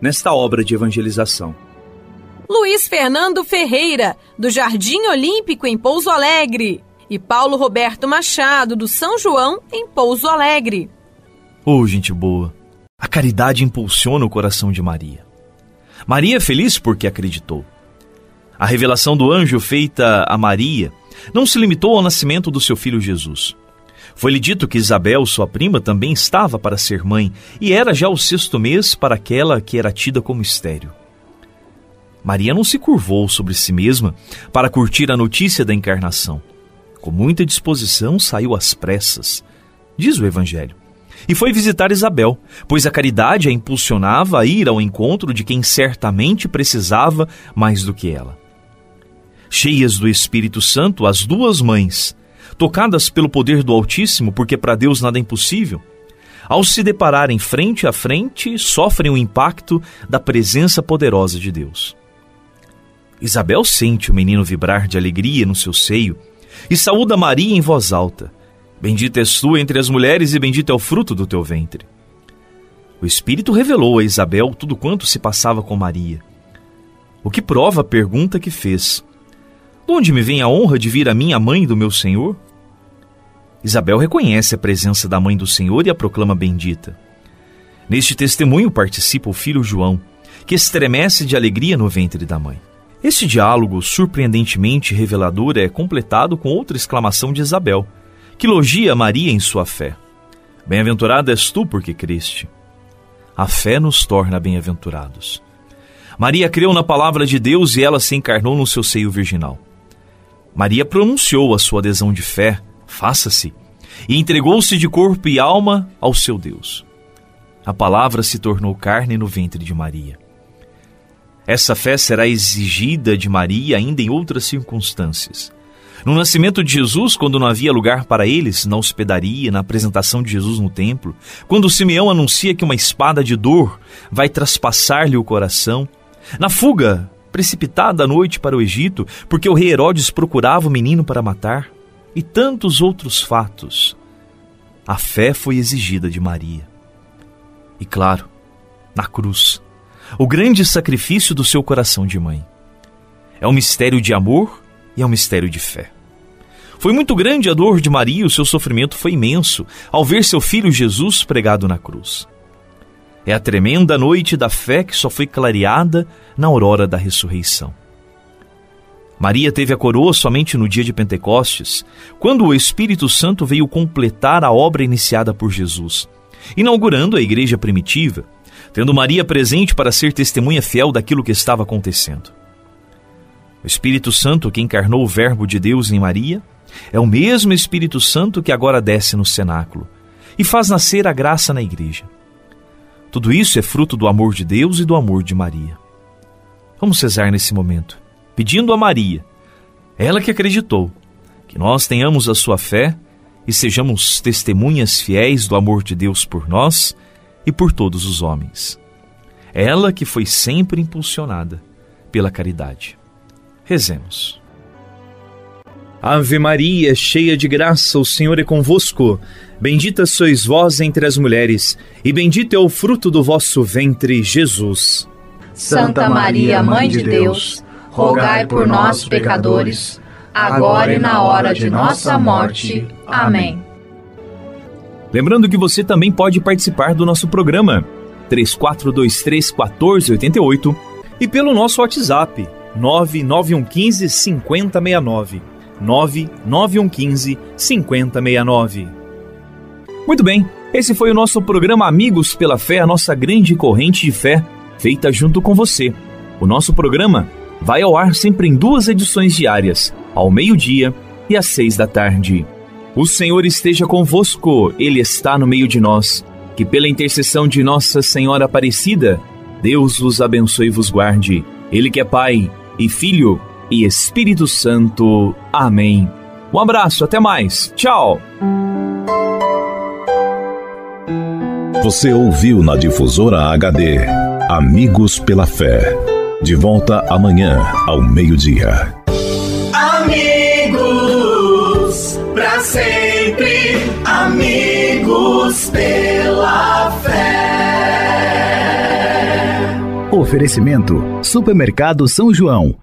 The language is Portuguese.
nesta obra de evangelização. Luiz Fernando Ferreira, do Jardim Olímpico em Pouso Alegre, e Paulo Roberto Machado, do São João em Pouso Alegre. Ô, oh, gente boa, a caridade impulsiona o coração de Maria. Maria é feliz porque acreditou. A revelação do anjo feita a Maria não se limitou ao nascimento do seu filho Jesus. Foi-lhe dito que Isabel, sua prima, também estava para ser mãe, e era já o sexto mês para aquela que era tida como estéril. Maria não se curvou sobre si mesma para curtir a notícia da encarnação. Com muita disposição, saiu às pressas, diz o Evangelho, e foi visitar Isabel, pois a caridade a impulsionava a ir ao encontro de quem certamente precisava mais do que ela. Cheias do Espírito Santo, as duas mães, tocadas pelo poder do Altíssimo, porque para Deus nada é impossível, ao se depararem frente a frente, sofrem o impacto da presença poderosa de Deus. Isabel sente o menino vibrar de alegria no seu seio e saúda Maria em voz alta: Bendita és tu entre as mulheres e bendito é o fruto do teu ventre. O Espírito revelou a Isabel tudo quanto se passava com Maria. O que prova a pergunta que fez: De onde me vem a honra de vir a mim, a mãe do meu Senhor? Isabel reconhece a presença da mãe do Senhor e a proclama bendita. Neste testemunho participa o filho João, que estremece de alegria no ventre da mãe. Este diálogo, surpreendentemente revelador, é completado com outra exclamação de Isabel, que elogia Maria em sua fé. Bem-aventurada és tu porque creste. A fé nos torna bem-aventurados. Maria creu na palavra de Deus e ela se encarnou no seu seio virginal. Maria pronunciou a sua adesão de fé faça-se, e entregou-se de corpo e alma ao seu Deus. A palavra se tornou carne no ventre de Maria. Essa fé será exigida de Maria ainda em outras circunstâncias. No nascimento de Jesus, quando não havia lugar para eles na hospedaria, na apresentação de Jesus no templo, quando Simeão anuncia que uma espada de dor vai traspassar-lhe o coração, na fuga precipitada à noite para o Egito, porque o rei Herodes procurava o menino para matar, e tantos outros fatos, a fé foi exigida de Maria. E claro, na cruz, o grande sacrifício do seu coração de mãe. É um mistério de amor e é um mistério de fé. Foi muito grande a dor de Maria, o seu sofrimento foi imenso ao ver seu filho Jesus pregado na cruz. É a tremenda noite da fé que só foi clareada na aurora da ressurreição. Maria teve a coroa somente no dia de Pentecostes, quando o Espírito Santo veio completar a obra iniciada por Jesus, inaugurando a igreja primitiva, tendo Maria presente para ser testemunha fiel daquilo que estava acontecendo. O Espírito Santo que encarnou o Verbo de Deus em Maria é o mesmo Espírito Santo que agora desce no cenáculo e faz nascer a graça na igreja. Tudo isso é fruto do amor de Deus e do amor de Maria. Vamos cesar nesse momento pedindo a Maria, ela que acreditou, que nós tenhamos a sua fé e sejamos testemunhas fiéis do amor de Deus por nós e por todos os homens. Ela que foi sempre impulsionada pela caridade. Rezemos. Ave Maria, cheia de graça, o Senhor é convosco. Bendita sois vós entre as mulheres, e bendito é o fruto do vosso ventre, Jesus. Santa Maria, Mãe de Deus, rogai por nós, pecadores, agora e na hora de nossa morte. Amém. Lembrando que você também pode participar do nosso programa 3423 1488 e pelo nosso WhatsApp 99115 5069. 99115 5069. Muito bem, esse foi o nosso programa Amigos pela Fé, a nossa grande corrente de fé, feita junto com você. O nosso programa vai ao ar sempre em duas edições diárias, ao meio-dia e às seis da tarde. O Senhor esteja convosco, Ele está no meio de nós. Que pela intercessão de Nossa Senhora Aparecida, Deus vos abençoe e vos guarde. Ele que é Pai e Filho e Espírito Santo. Amém. Um abraço, até mais. Tchau. Você ouviu na difusora HD Amigos pela Fé. De volta amanhã ao meio-dia. Amigos, para sempre. Amigos pela fé. Oferecimento: Supermercado São João.